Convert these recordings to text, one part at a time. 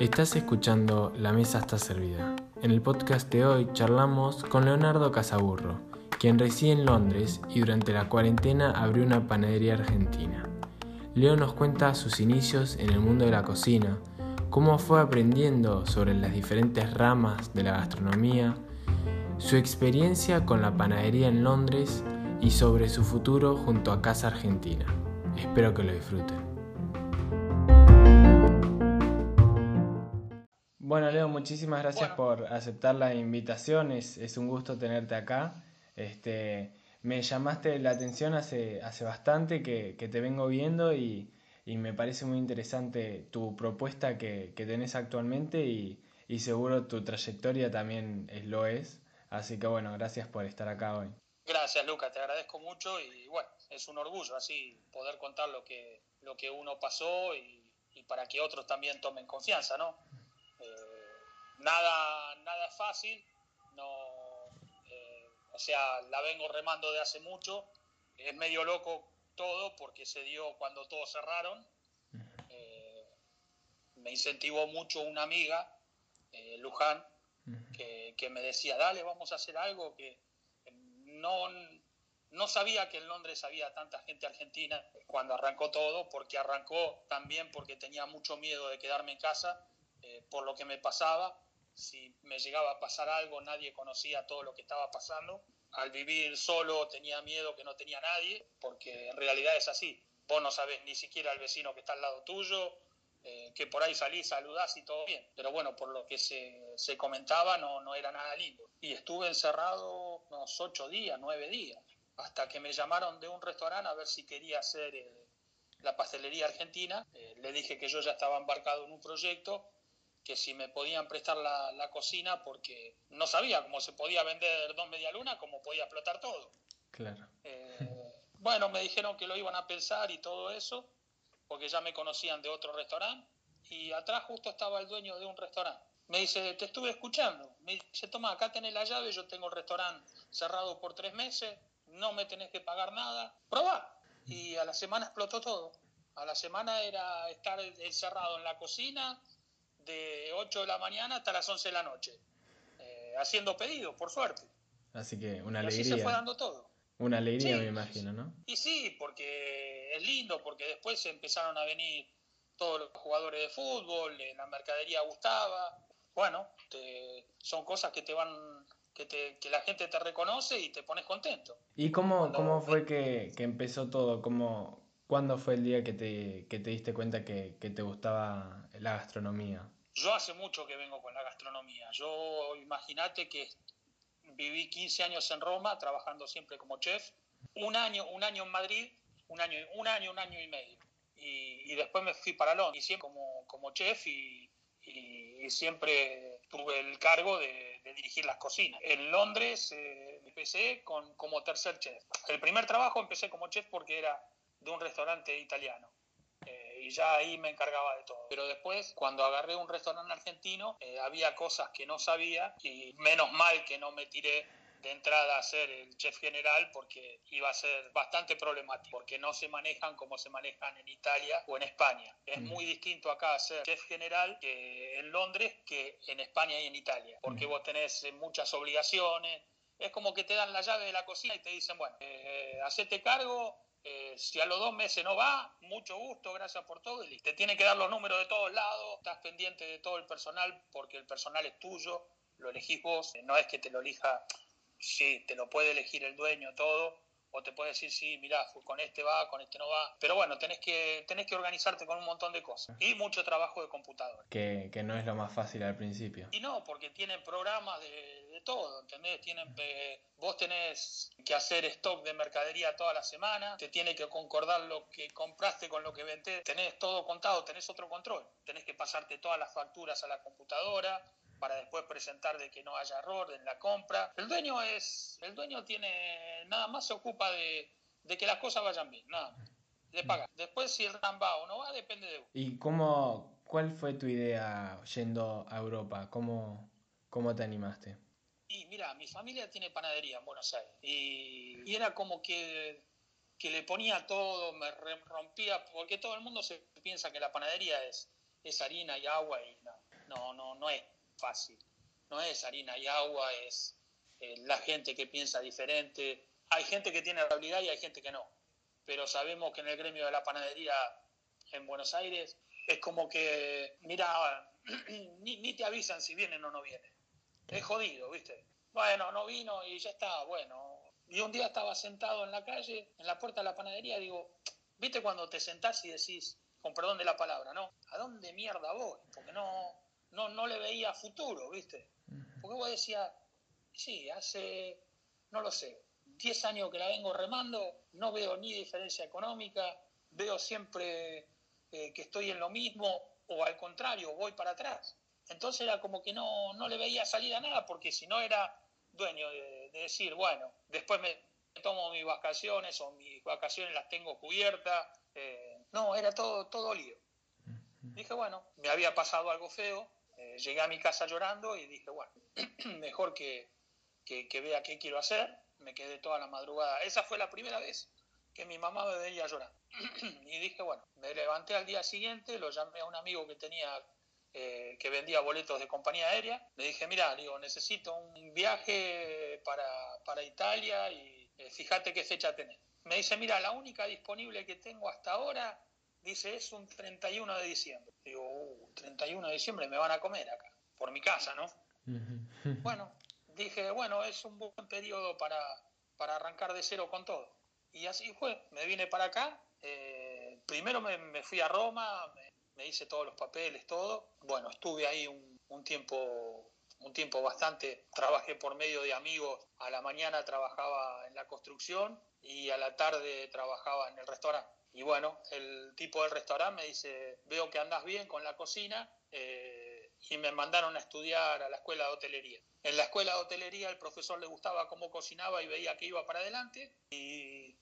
Estás escuchando La Mesa está servida. En el podcast de hoy charlamos con Leonardo Casaburro, quien reside en Londres y durante la cuarentena abrió una panadería argentina. Leo nos cuenta sus inicios en el mundo de la cocina, cómo fue aprendiendo sobre las diferentes ramas de la gastronomía, su experiencia con la panadería en Londres y sobre su futuro junto a Casa Argentina. Espero que lo disfruten. Bueno, Leo, muchísimas gracias por aceptar la invitación. Es, es, un gusto tenerte acá. Este, me llamaste la atención hace, hace bastante que, que te vengo viendo y, y, me parece muy interesante tu propuesta que, que tenés actualmente y, y, seguro tu trayectoria también es, lo es. Así que bueno, gracias por estar acá hoy. Gracias, Luca, te agradezco mucho y bueno, es un orgullo así poder contar lo que, lo que uno pasó y, y para que otros también tomen confianza, ¿no? Eh, nada, nada fácil, no, eh, o sea, la vengo remando de hace mucho, es medio loco todo porque se dio cuando todos cerraron, eh, me incentivó mucho una amiga, Luján, que, que, me decía, dale, vamos a hacer algo que no, no sabía que en Londres había tanta gente argentina cuando arrancó todo, porque arrancó también porque tenía mucho miedo de quedarme en casa eh, por lo que me pasaba. Si me llegaba a pasar algo, nadie conocía todo lo que estaba pasando. Al vivir solo tenía miedo que no tenía nadie, porque en realidad es así. Vos no sabés ni siquiera al vecino que está al lado tuyo, eh, que por ahí salís, saludás y todo bien. Pero bueno, por lo que se, se comentaba, no, no era nada lindo. Y estuve encerrado unos ocho días, nueve días, hasta que me llamaron de un restaurante a ver si quería hacer eh, la pastelería argentina. Eh, le dije que yo ya estaba embarcado en un proyecto, que si me podían prestar la, la cocina, porque no sabía cómo se podía vender dos medialunas, cómo podía explotar todo. Claro. bueno, me dijeron que lo iban a pensar y todo eso porque ya me conocían de otro restaurante, y atrás justo estaba el dueño de un restaurante. Me dice, te estuve escuchando. Me dice, toma, acá tenés la llave, yo tengo el restaurante cerrado por tres meses, no me tenés que pagar nada, probá. Y a la semana explotó todo. A la semana era estar encerrado en la cocina de 8 de la mañana hasta las 11 de la noche, eh, haciendo pedidos, por suerte. Así que una y alegría. así se fue dando todo. Una alegría, sí, me imagino, ¿no? Y sí, porque es lindo, porque después empezaron a venir todos los jugadores de fútbol, la mercadería gustaba. Bueno, te, son cosas que te van, que, te, que la gente te reconoce y te pones contento. ¿Y cómo, Cuando, cómo fue que, que, empezó todo? ¿Cómo, ¿Cuándo fue el día que te, que te diste cuenta que, que te gustaba la gastronomía? Yo hace mucho que vengo con la gastronomía. Yo, imagínate que viví 15 años en Roma trabajando siempre como chef, un año, un año en Madrid, un año, un año, un año y medio. Y, y después me fui para Londres, y siempre como, como chef y, y, siempre tuve el cargo de, dirigir las cocinas. En Londres eh, empecé con, como tercer chef. El primer trabajo empecé como chef porque era de un restaurante italiano y ya ahí me encargaba de todo. Pero después, cuando agarré un restaurante argentino, eh, había cosas que no sabía y menos mal que no me tiré de entrada a ser el chef general porque iba a ser bastante problemático, porque no se manejan como se manejan en Italia o en España. Es mm. muy distinto acá ser chef general que en Londres que en España y en Italia, porque mm. vos tenés muchas obligaciones. Es como que te dan la llave de la cocina y te dicen, bueno, eh, hacete cargo, eh, si a los dos meses no va, mucho gusto, gracias por todo. Y te tiene que dar los números de todos lados, estás pendiente de todo el personal porque el personal es tuyo, lo elegís vos, no es que te lo elija, sí, te lo puede elegir el dueño, todo, o te puede decir, sí, mirá, con este va, con este no va. Pero bueno, tenés que, tenés que organizarte con un montón de cosas. Y mucho trabajo de computadora. Que, que no es lo más fácil al principio. Y no, porque tienen programas de, de todo, ¿entendés? Tienen, eh, vos tenés que hacer stock de mercadería toda la semana, te tiene que concordar lo que compraste con lo que vendés, tenés todo contado, tenés otro control. Tenés que pasarte todas las facturas a la computadora, para después presentar de que no haya error en la compra. El dueño es, el dueño tiene, nada más se ocupa de, de que las cosas vayan bien, nada más, de pagar. Después si el RAM va o no va, depende de vos. ¿Y cómo, cuál fue tu idea yendo a Europa? ¿Cómo, cómo te animaste? Y mira, mi familia tiene panadería en Buenos Aires y, y era como que que le ponía todo, me rompía, porque todo el mundo se piensa que la panadería es, es harina y agua y no, no, no, no es fácil. No es harina y agua, es eh, la gente que piensa diferente. Hay gente que tiene habilidad y hay gente que no. Pero sabemos que en el gremio de la panadería en Buenos Aires es como que, mira, ni, ni te avisan si vienen o no vienen. Es jodido, ¿viste? Bueno, no vino y ya está, bueno. Y un día estaba sentado en la calle, en la puerta de la panadería, digo, ¿viste cuando te sentás y decís, con perdón de la palabra, ¿no? ¿A dónde mierda voy? Porque no, no, no le veía futuro, ¿viste? Porque vos decías, sí, hace, no lo sé, 10 años que la vengo remando, no veo ni diferencia económica, veo siempre eh, que estoy en lo mismo o al contrario, voy para atrás. Entonces era como que no, no le veía salida a nada, porque si no era dueño de, decir, bueno, después me tomo mis vacaciones o mis vacaciones las tengo cubiertas. Eh, no, era todo, todo lío. Dije, bueno, me había pasado algo feo, llegué a mi casa llorando y dije, bueno, mejor que, que, vea qué quiero hacer. Me quedé toda la madrugada. Esa fue la primera vez que mi mamá me veía llorar. y dije, bueno, me levanté al día siguiente, lo llamé a un amigo que tenía eh, que vendía boletos de compañía aérea. Le dije, mira, digo, necesito un viaje para, para Italia y eh, fíjate qué fecha tenés. Me dice, mira, la única disponible que tengo hasta ahora, dice, es un 31 de diciembre. Digo, uh, 31 de diciembre me van a comer acá, por mi casa, ¿no? bueno, dije, bueno, es un buen periodo para, para arrancar de cero con todo. Y así fue, me vine para acá. Eh, primero me, me, fui a Roma, me, me hice todos los papeles, todo. Bueno, estuve ahí un, un, tiempo un tiempo bastante, trabajé por medio de amigos, a la mañana trabajaba en la construcción y a la tarde trabajaba en el restaurante. Y bueno, el tipo del restaurante me dice, veo que andas bien con la cocina eh, y me mandaron a estudiar a la escuela de hotelería. En la escuela de hotelería el profesor le gustaba cómo cocinaba y veía que iba para adelante y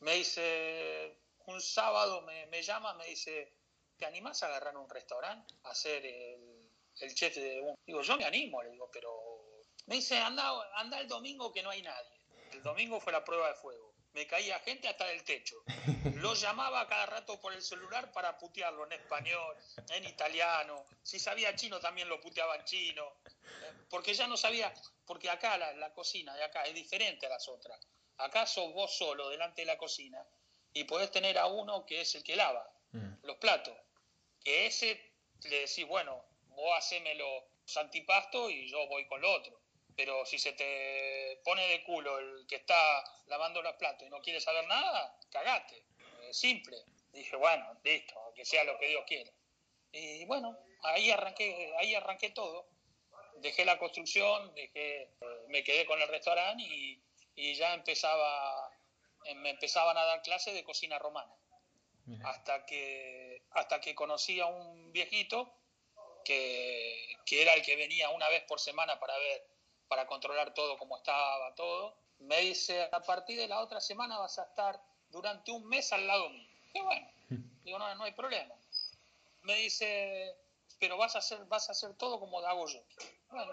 me dice, un sábado me, me llama, me dice, ¿te animás a agarrar un restaurante? A ser el, el chef de un... Digo, yo me animo, le digo, pero... Me dice, anda, anda el domingo que no hay nadie. El domingo fue la prueba de fuego. Me caía gente hasta del techo. Lo llamaba cada rato por el celular para putearlo en español, en italiano. Si sabía chino también lo puteaba en chino. Porque ya no sabía, porque acá la, la cocina de acá es diferente a las otras. Acá sos vos solo delante de la cocina y podés tener a uno que es el que lava mm. los platos que ese le decís, bueno, vos haceme los antipastos y yo voy con lo otro. Pero si se te pone de culo el que está lavando los platos y no quiere saber nada, cagate. Es simple. Dije, bueno, listo, que sea lo que Dios quiera. Y bueno, ahí arranqué, ahí arranqué todo. Dejé la construcción, dejé, me quedé con el restaurante y, y ya empezaba, me empezaban a dar clases de cocina romana hasta que, hasta que conocí a un viejito que, que, era el que venía una vez por semana para ver, para controlar todo, cómo estaba todo. Me dice, a partir de la otra semana vas a estar durante un mes al lado mío. Y bueno, digo, no, no hay problema. Me dice, pero vas a hacer, vas a hacer todo como hago yo. Bueno,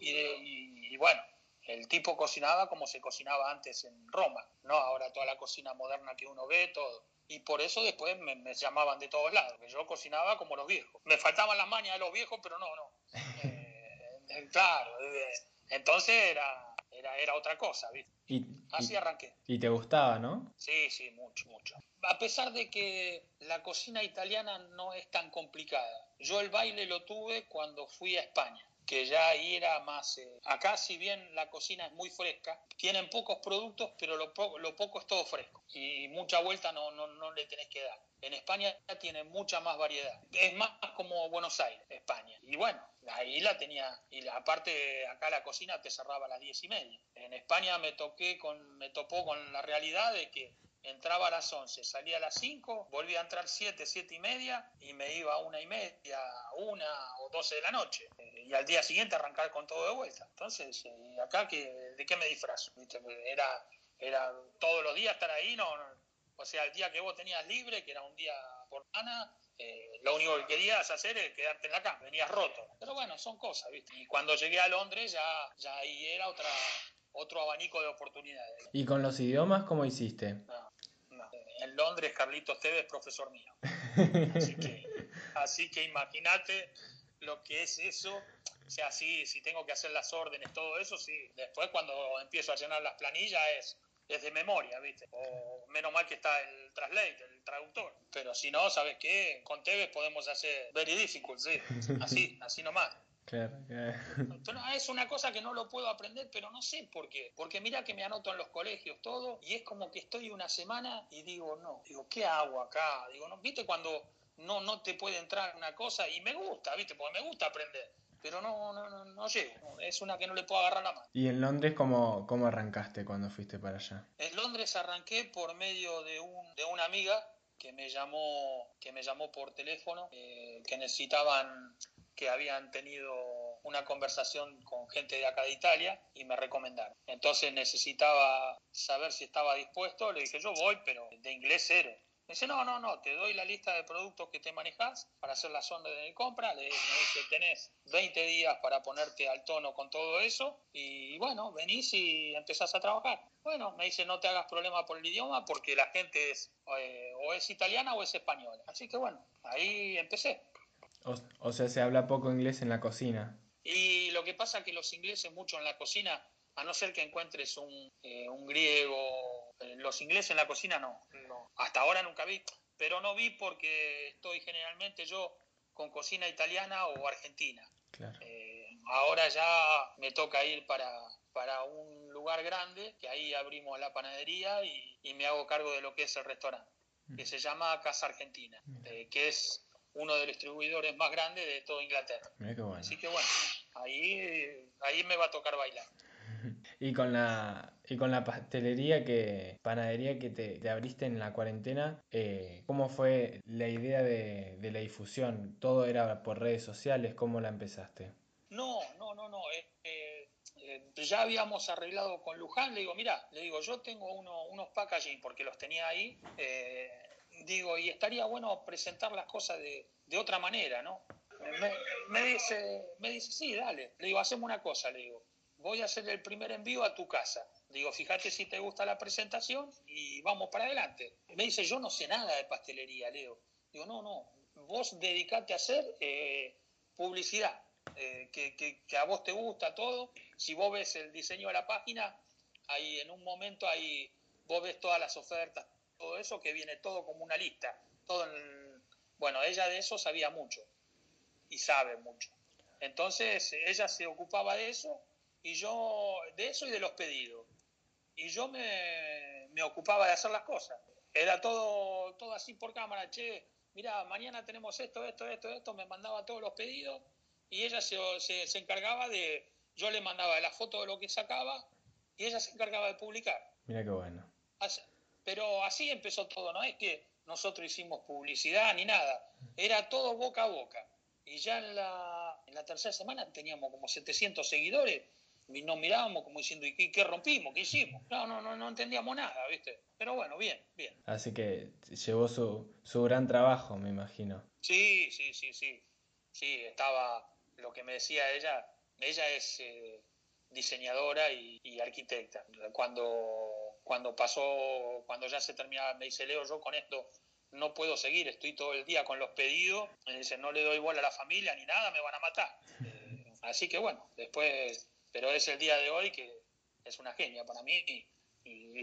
y, y, y bueno, el tipo cocinaba como se cocinaba antes en Roma, ¿no? Ahora toda la cocina moderna que uno ve, todo y por eso después me, me, llamaban de todos lados, que yo cocinaba como los viejos. Me faltaban las mañas de los viejos, pero no, no. Eh, eh, claro, eh, entonces era, era, era, otra cosa, ¿viste? Y, Así y, arranqué. ¿Y te gustaba, no? Sí, sí, mucho, mucho. A pesar de que la cocina italiana no es tan complicada. Yo el baile lo tuve cuando fui a España que ya ahí era más... Eh, acá si bien la cocina es muy fresca, tienen pocos productos, pero lo, po lo poco es todo fresco y mucha vuelta no, no, no le tenés que dar. En España tiene mucha más variedad. Es más como Buenos Aires, España. Y bueno, ahí la tenía, y la, aparte acá la cocina te cerraba a las diez y media. En España me toqué con, me topó con la realidad de que entraba a las 11, salía a las 5, volvía a entrar 7, 7 y media y me iba a una y media, una o 12 de la noche. Y al día siguiente arrancar con todo de vuelta. Entonces, eh, acá, que, ¿de qué me disfrazo? Era, era todos los días estar ahí, no, no, o sea, el día que vos tenías libre, que era un día por semana, eh, lo único que querías hacer es quedarte en la cama, venías roto. Pero bueno, son cosas, ¿viste? Y cuando llegué a Londres ya, ya ahí era otra, otro abanico de oportunidades. ¿Y con los idiomas cómo hiciste? No. en Londres Carlitos Tevez, profesor mío. Así que, así que imagínate lo que es eso. O sea, sí, si tengo que hacer las órdenes, todo eso, sí. Después cuando empiezo a llenar las planillas es, es de memoria, ¿viste? O menos mal que está el translate, el traductor. Pero si no, ¿sabes qué? Con Tevez podemos hacer very difficult, sí. Así, así nomás. Claro, Es una cosa que no lo puedo aprender, pero no sé por qué. Porque mira que me anoto en los colegios todo y es como que estoy una semana y digo, no, digo, ¿qué hago acá? Digo, no, ¿viste cuando no, no te puede entrar una cosa y me gusta, ¿viste? Porque me gusta aprender. Pero no, no, no, no llego. Es una que no le puedo agarrar la mano. ¿Y en Londres cómo, cómo arrancaste cuando fuiste para allá? En Londres arranqué por medio de, un, de una amiga que me llamó, que me llamó por teléfono, eh, que necesitaban que habían tenido una conversación con gente de acá de Italia y me recomendaron. Entonces necesitaba saber si estaba dispuesto, le dije yo voy, pero de inglés cero. Me dice, no, no, no, te doy la lista de productos que te manejas para hacer la sonda de compra. Le dice, tenés 20 días para ponerte al tono con todo eso y bueno, venís y empezás a trabajar. Bueno, me dice, no te hagas problema por el idioma porque la gente es eh, o es italiana o es española. Así que bueno, ahí empecé. O, sea, se habla poco inglés en la cocina. Y lo que pasa es que los ingleses mucho en la cocina, a no ser que encuentres un, eh, un griego, los ingleses en la cocina no, hasta ahora nunca vi, pero no vi porque estoy generalmente yo con cocina italiana o argentina. Eh, ahora ya me toca ir para, para un lugar grande, que ahí abrimos la panadería y, y me hago cargo de lo que es el restaurante, que se llama Casa Argentina, que es uno de los distribuidores más grandes de toda Inglaterra. Así que bueno, ahí, ahí me va a tocar bailar. Y con la, y con la pastelería que, panadería que te, abriste en la cuarentena, eh, ¿cómo fue la idea de, la difusión? ¿Todo era por redes sociales? ¿Cómo la empezaste? No, no, no, no. Eh, eh, ya habíamos arreglado con Luján. Le digo, mira, le digo, yo tengo uno, unos packaging porque los tenía ahí digo, y estaría bueno presentar las cosas de, de otra manera, ¿no? Me, dice, me dice, sí, dale. Le digo, hacemos una cosa, le digo, voy a hacer el primer envío a tu casa. Digo, fíjate si te gusta la presentación y vamos para adelante. Me dice, yo no sé nada de pastelería, Leo. Digo, no, no, vos dedicate a hacer eh, publicidad, eh, que, a vos te gusta todo. Si vos ves el diseño de la página, ahí en un momento ahí vos ves todas las ofertas, todo eso, que viene todo como una lista. Todo Bueno, ella de eso sabía mucho y sabe mucho. Entonces ella se ocupaba de eso y yo de eso y de los pedidos. Y yo me, me ocupaba de hacer las cosas. Era todo, todo así por cámara, che, mira, mañana tenemos esto, esto, esto, esto, me mandaba todos los pedidos y ella se, se, se encargaba de, yo le mandaba la foto de lo que sacaba y ella se encargaba de publicar. Mira qué bueno. Pero así empezó todo, no es que nosotros hicimos publicidad ni nada, era todo boca a boca. Y ya en la, en la tercera semana teníamos como 700 seguidores y nos mirábamos como diciendo, ¿y qué, rompimos? ¿Qué hicimos? No, no, no, no entendíamos nada, ¿viste? Pero bueno, bien, bien. Así que llevó su, su gran trabajo, me imagino. Sí, sí, sí, sí. Sí, estaba, lo que me decía ella, ella es eh, diseñadora y, y arquitecta. Cuando cuando pasó, cuando ya se terminaba, me dice, Leo, yo con esto no puedo seguir, estoy todo el día con los pedidos, me dice, no le doy bola a la familia ni nada, me van a matar. Eh, así que bueno, después, pero es el día de hoy que es una genia para mí y,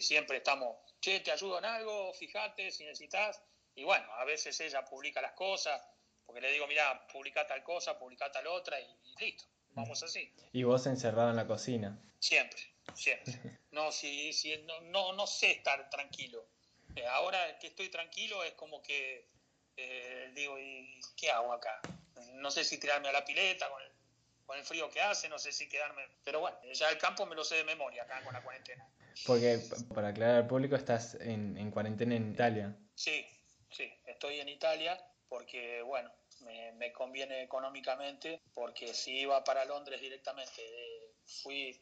siempre estamos, che, te ayudo en algo, fíjate si necesitas. Y bueno, a veces ella publica las cosas, porque le digo, mira, publica tal cosa, publica tal otra y, y listo, vamos así. ¿Y vos encerrado en la cocina? Siempre, siempre. No, si, si, no, no, no sé estar tranquilo. Eh, ahora que estoy tranquilo es como que eh, digo, ¿y qué hago acá? No sé si tirarme a la pileta con el, con el frío que hace, no sé si quedarme... Pero bueno, ya el campo me lo sé de memoria acá con la cuarentena. Porque, para aclarar al público, estás en, en cuarentena en Italia. Sí, sí, estoy en Italia porque, bueno, me, me conviene económicamente, porque si iba para Londres directamente, eh, fui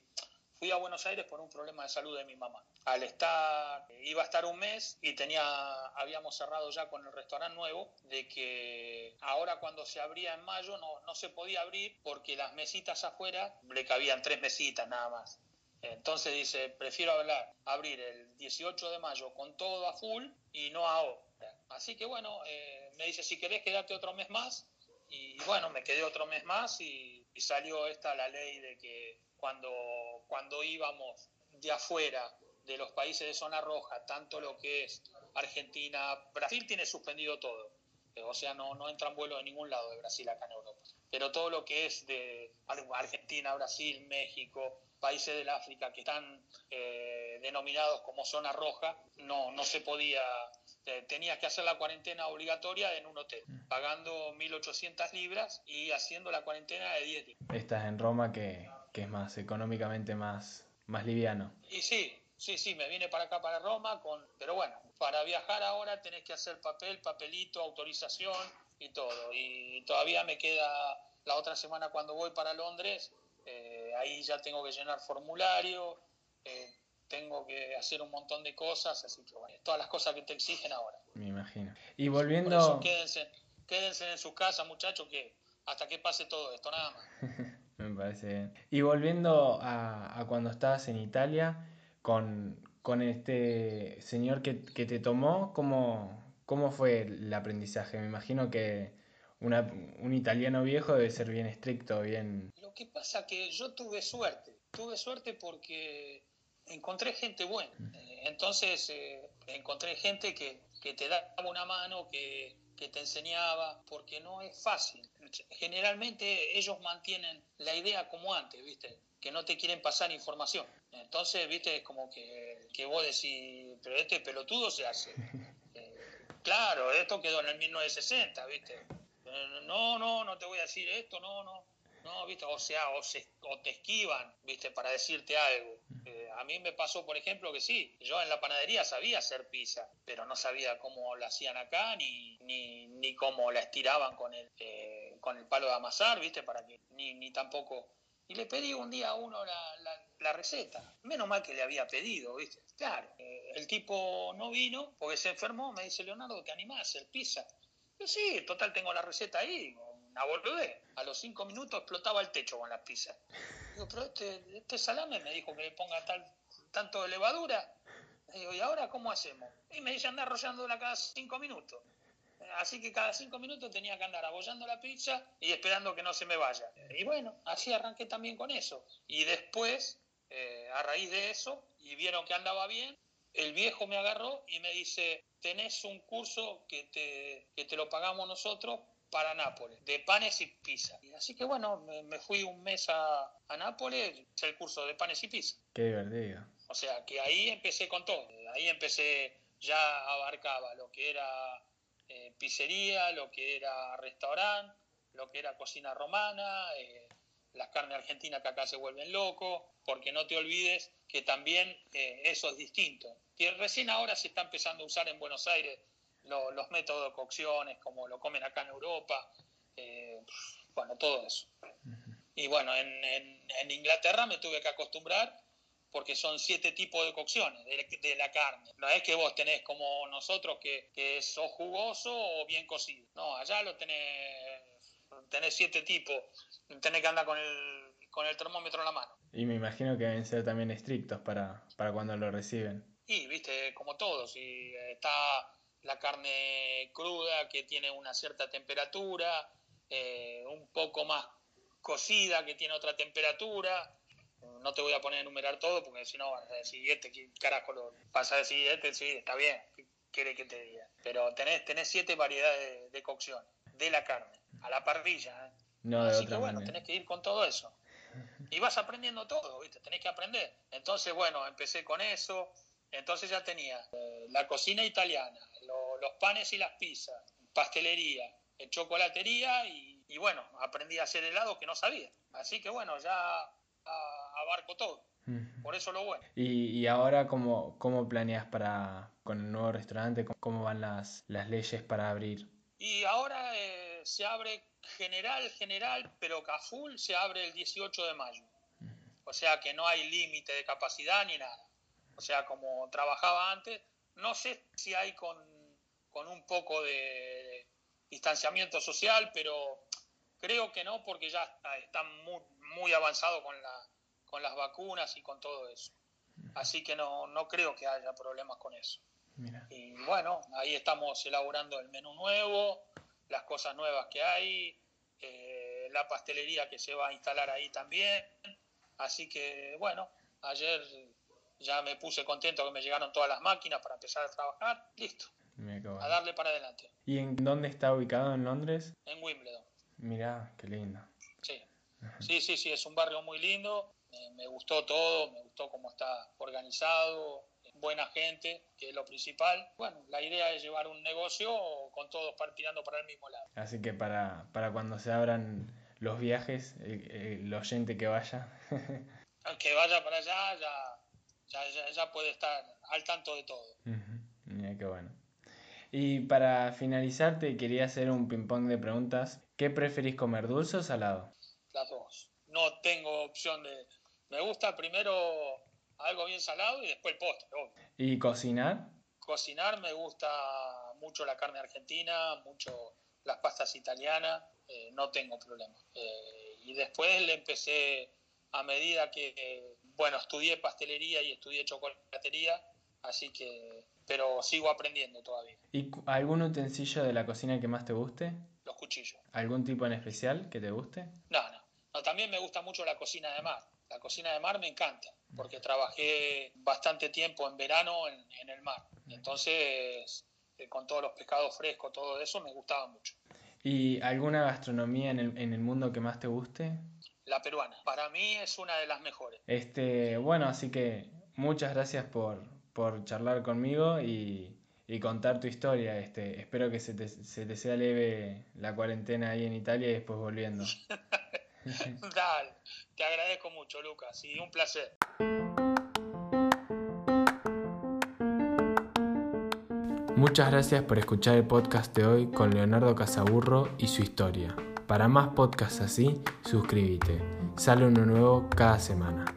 fui a Buenos Aires por un problema de salud de mi mamá. Al estar, iba a estar un mes y tenía, habíamos cerrado ya con el restaurante nuevo, de que ahora cuando se abría en mayo no, no se podía abrir porque las mesitas afuera le cabían tres mesitas nada más. Entonces dice, prefiero hablar, abrir el 18 de mayo con todo a full y no ahora. Así que bueno, eh, me dice, si querés quedarte otro mes más. Y bueno, me quedé otro mes más y, salió esta la ley de que cuando, cuando íbamos de afuera de los países de zona roja, tanto lo que es Argentina, Brasil tiene suspendido todo. O sea, no, no entran vuelos de ningún lado de Brasil acá en Europa. Pero todo lo que es de Argentina, Brasil, México, países del África que están eh, denominados como zona roja, no, no se podía, eh, tenías que hacer la cuarentena obligatoria en un hotel, pagando 1.800 libras y haciendo la cuarentena de 10 días. Estás en Roma que, que es más económicamente más, más liviano. Y sí, sí, sí, me vine para acá, para Roma, con, pero bueno, para viajar ahora tenés que hacer papel, papelito, autorización y todo. Y todavía me queda la otra semana cuando voy para Londres, eh, ahí ya tengo que llenar formulario, eh, tengo que hacer un montón de cosas, así que bueno, todas las cosas que te exigen ahora. Me imagino. Y volviendo... quédense, quédense en sus casas, muchachos, que hasta que pase todo esto, nada más. Me parece bien. Y volviendo a, a cuando estabas en Italia, con, con este señor que, que te tomó, ¿cómo, ¿cómo fue el aprendizaje? Me imagino que una, un italiano viejo debe ser bien estricto, bien... Lo que pasa que yo tuve suerte, tuve suerte porque encontré gente buena. Mm. Eh, entonces eh, encontré gente que, que, te daba una mano, que, que, te enseñaba, porque no es fácil. Generalmente ellos mantienen la idea como antes, ¿viste? Que no te quieren pasar información. Entonces, ¿viste? Es como que, que vos decís, pero este pelotudo se hace. Eh, claro, esto quedó en el 1960, ¿viste? no, no, no te voy a decir esto, no, no, no, viste, o sea, o, se, o te esquivan, viste, para decirte algo. Eh, a mí me pasó, por ejemplo, que sí, yo en la panadería sabía hacer pizza, pero no sabía cómo la hacían acá, ni, ni, ni cómo la estiraban con el, eh, con el palo de amasar, viste, para que, ni, ni tampoco... Y le pedí un día a uno la, la, receta. Menos mal que le había pedido, ¿viste? Claro, eh, el tipo no vino porque se enfermó. Me dice, Leonardo, ¿te animás hacer pizza? sí, total, tengo la receta ahí, una boludez. A los cinco minutos explotaba el techo con las pizzas. Digo, pero este, este salame me dijo que le ponga tal, tanto de levadura. Digo, ¿y ahora cómo hacemos? Y me dice andar arrollándola cada cinco minutos. Así que cada cinco minutos tenía que andar abollando la pizza y esperando que no se me vaya. Y bueno, así arranqué también con eso. Y después, eh, a raíz de eso, y vieron que andaba bien, el viejo me agarró y me dice, tenés un curso que te, que te lo pagamos nosotros para Nápoles, de panes y pizza. Y así que bueno, me, fui un mes a, a Nápoles, hice el curso de panes y pizza. Qué divertido. O sea, que ahí empecé con todo. Ahí empecé, ya abarcaba lo que era pizzería, lo que era restaurante, lo que era cocina romana, eh, las carnes argentinas que acá se vuelven locos, porque no te olvides que también eh, eso es distinto. Y recién ahora se está empezando a usar en Buenos Aires los métodos de cocciones, como lo comen acá en Europa, eh, bueno, todo eso. Y bueno, en, en, Inglaterra me tuve que acostumbrar porque son siete tipos de cocciones de, la carne. No es que vos tenés como nosotros que, que es o jugoso o bien cocido. No, allá lo tenés, tenés siete tipos. Tenés que andar con el, con el termómetro en la mano. Y me imagino que deben ser también estrictos para, para cuando lo reciben. Y, viste, como todos, y está la carne cruda que tiene una cierta temperatura, eh, un poco más cocida que tiene otra temperatura. No te voy a poner a enumerar todo porque si no vas a decir, este, ¿qué carajo lo pasa a decir? Este, sí, está bien, ¿qué quiere que te diga? Pero tenés, tenés siete variedades de, cocción de la carne, a la parrilla. ¿eh? No Así que bueno, tenés que ir con todo eso. Y vas aprendiendo todo, ¿viste? Tenés que aprender. Entonces, bueno, empecé con eso. Entonces ya tenía eh, la cocina italiana, los panes y las pizzas, pastelería, chocolatería y, bueno, aprendí a hacer helado que no sabía. Así que bueno, ya abarco todo. Por eso lo bueno. ¿Y, ahora cómo, cómo planeas para con el nuevo restaurante? ¿Cómo van las, las leyes para abrir? Y ahora eh, se abre general, general, pero full se abre el 18 de mayo. O sea que no hay límite de capacidad ni nada o sea, como trabajaba antes. No sé si hay con, un poco de distanciamiento social, pero creo que no, porque ya está muy, muy avanzado con la, con las vacunas y con todo eso. Así que no, no creo que haya problemas con eso. Y bueno, ahí estamos elaborando el menú nuevo, las cosas nuevas que hay, eh, la pastelería que se va a instalar ahí también. Así que bueno, ayer ya me puse contento que me llegaron todas las máquinas para empezar a trabajar. Listo. A darle para adelante. ¿Y en dónde está ubicado en Londres? En Wimbledon. Mirá, qué lindo. Sí. Sí, sí, sí, es un barrio muy lindo. Me gustó todo, me gustó cómo está organizado, buena gente, que es lo principal. Bueno, la idea es llevar un negocio con todos tirando para el mismo lado. Así que para, para cuando se abran los viajes, el, oyente que vaya. que vaya para allá ya, ya, puede estar al tanto de todo. Mira qué bueno. Y para finalizar, te quería hacer un ping-pong de preguntas. ¿Qué preferís comer, dulce o salado? Las dos. No tengo opción de. Me gusta primero algo bien salado y después el postre. ¿Y cocinar? Cocinar me gusta mucho la carne argentina, mucho las pastas italianas, eh, no tengo problema. Eh, y después le empecé, a medida que, bueno, estudié pastelería y estudié chocolatería, así que, pero sigo aprendiendo todavía. ¿Y algún utensilio de la cocina que más te guste? Los cuchillos. ¿Algún tipo en especial que te guste? No, no. no también me gusta mucho la cocina de mar. La cocina de mar me encanta, porque trabajé bastante tiempo en verano en, el mar. Entonces, eh, con todos los pescados frescos, todo eso, me gustaba mucho. ¿Y alguna gastronomía en el, en el mundo que más te guste? La peruana. Para mí es una de las mejores. Este, bueno, así que muchas gracias por, por charlar conmigo y, y, contar tu historia. Este, espero que se te, se te sea leve la cuarentena ahí en Italia y después volviendo. Dale, te agradezco mucho, Lucas, y un placer. Muchas gracias por escuchar el podcast de hoy con Leonardo Casaburro y su historia. Para más podcasts así, suscríbete. Sale uno nuevo cada semana.